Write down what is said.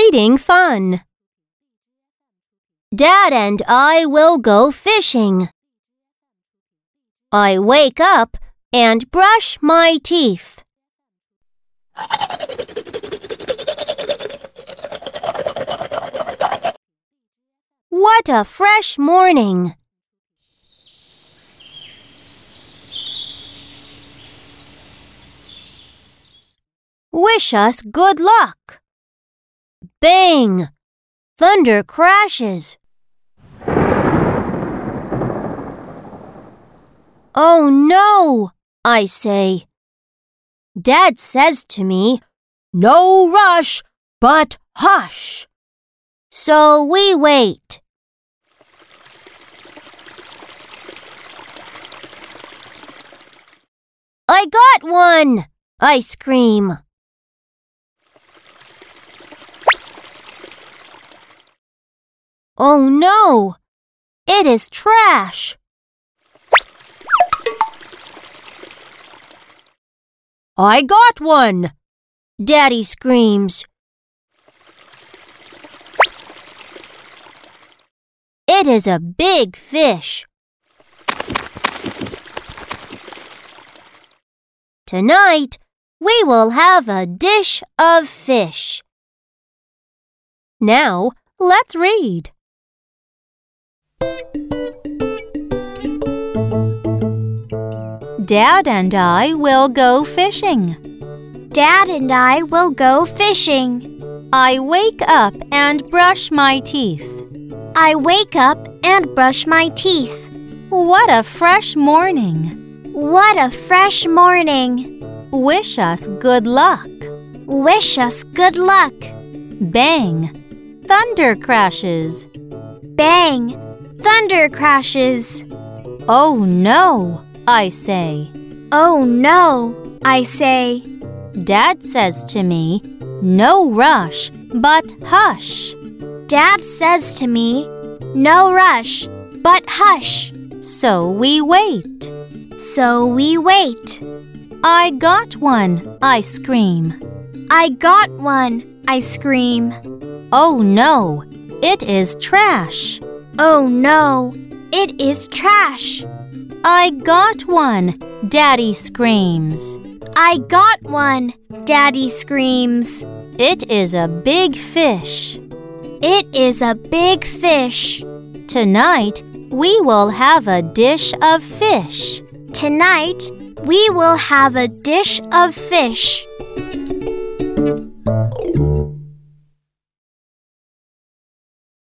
Reading fun. Dad and I will go fishing. I wake up and brush my teeth. What a fresh morning! Wish us good luck. Bang! Thunder crashes. Oh no, I say. Dad says to me, No rush, but hush. So we wait. I got one! I scream. Oh no! It is trash! I got one! Daddy screams. It is a big fish. Tonight, we will have a dish of fish. Now, let's read. Dad and I will go fishing. Dad and I will go fishing. I wake up and brush my teeth. I wake up and brush my teeth. What a fresh morning! What a fresh morning! Wish us good luck. Wish us good luck. Bang! Thunder crashes. Bang! Thunder crashes. Oh no, I say. Oh no, I say. Dad says to me, No rush, but hush. Dad says to me, No rush, but hush. So we wait. So we wait. I got one, I scream. I got one, I scream. Oh no, it is trash. Oh no, it is trash. I got one, Daddy screams. I got one, Daddy screams. It is a big fish. It is a big fish. Tonight, we will have a dish of fish. Tonight, we will have a dish of fish.